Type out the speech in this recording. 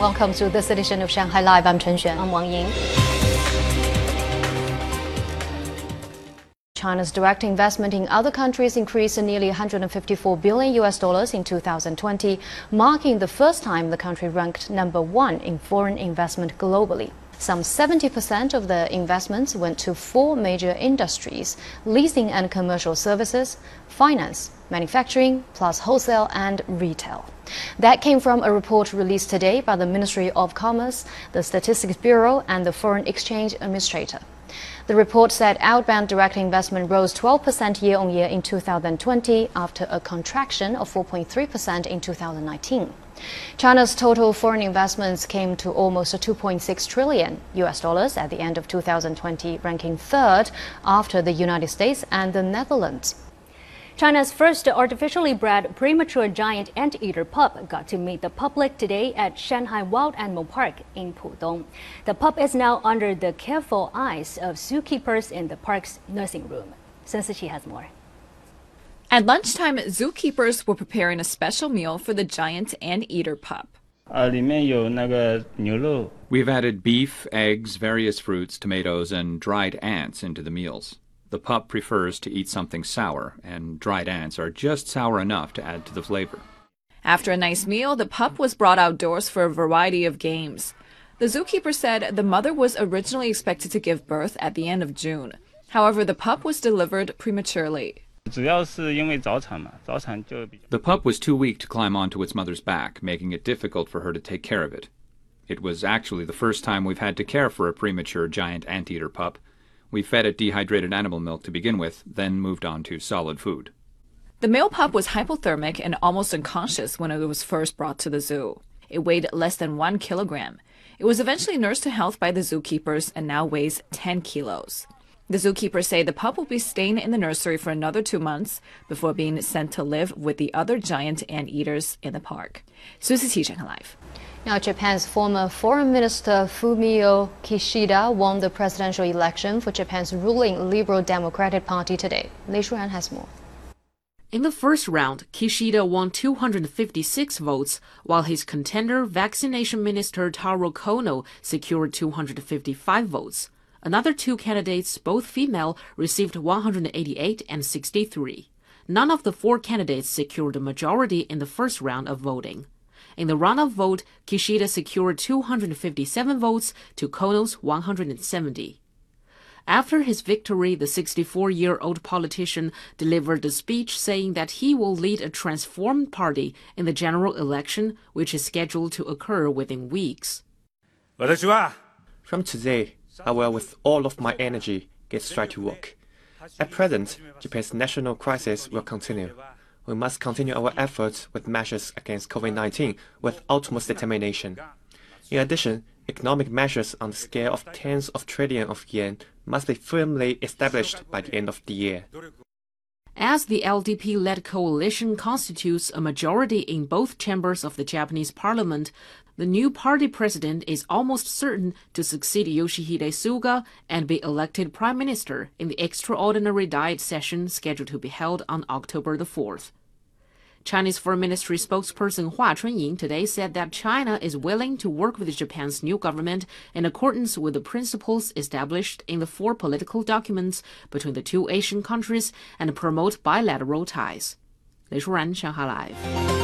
Welcome to this edition of Shanghai Live. I'm Chen Xuan. I'm Wang Ying. China's direct investment in other countries increased nearly 154 billion US dollars in 2020, marking the first time the country ranked number one in foreign investment globally. Some 70% of the investments went to four major industries leasing and commercial services, finance, manufacturing, plus wholesale and retail. That came from a report released today by the Ministry of Commerce, the Statistics Bureau, and the Foreign Exchange Administrator. The report said outbound direct investment rose 12% year on year in 2020 after a contraction of 4.3% in 2019. China's total foreign investments came to almost 2.6 trillion US dollars at the end of 2020, ranking third after the United States and the Netherlands. China's first artificially bred premature giant anteater pup got to meet the public today at Shanghai Wild Animal Park in Pudong. The pup is now under the careful eyes of zookeepers in the park's nursing room. Sun Siqi has more. At lunchtime, zookeepers were preparing a special meal for the giant anteater pup. We've added beef, eggs, various fruits, tomatoes, and dried ants into the meals. The pup prefers to eat something sour, and dried ants are just sour enough to add to the flavor. After a nice meal, the pup was brought outdoors for a variety of games. The zookeeper said the mother was originally expected to give birth at the end of June. However, the pup was delivered prematurely. The pup was too weak to climb onto its mother's back, making it difficult for her to take care of it. It was actually the first time we've had to care for a premature giant anteater pup. We fed it dehydrated animal milk to begin with, then moved on to solid food. The male pup was hypothermic and almost unconscious when it was first brought to the zoo. It weighed less than one kilogram. It was eventually nursed to health by the zookeepers and now weighs 10 kilos. The zookeepers say the pup will be staying in the nursery for another two months before being sent to live with the other giant anteaters in the park. Sun Siqi Live. Now, Japan's former Foreign Minister Fumio Kishida won the presidential election for Japan's ruling Liberal Democratic Party today. Lei Shuran has more. In the first round, Kishida won 256 votes, while his contender, Vaccination Minister Taro Kono, secured 255 votes. Another two candidates, both female, received 188 and 63. None of the four candidates secured a majority in the first round of voting. In the runoff vote, Kishida secured 257 votes to Kono's 170. After his victory, the 64 year old politician delivered a speech saying that he will lead a transformed party in the general election, which is scheduled to occur within weeks. From today, I will, with all of my energy, get straight to work. At present, Japan's national crisis will continue we must continue our efforts with measures against COVID 19 with utmost determination. In addition, economic measures on the scale of tens of trillions of yen must be firmly established by the end of the year. As the LDP led coalition constitutes a majority in both chambers of the Japanese parliament, the new party president is almost certain to succeed Yoshihide Suga and be elected prime minister in the extraordinary diet session scheduled to be held on October the 4th. Chinese Foreign Ministry spokesperson Hua Chunying today said that China is willing to work with Japan's new government in accordance with the principles established in the four political documents between the two Asian countries and promote bilateral ties. 雷舒然，上海 Live。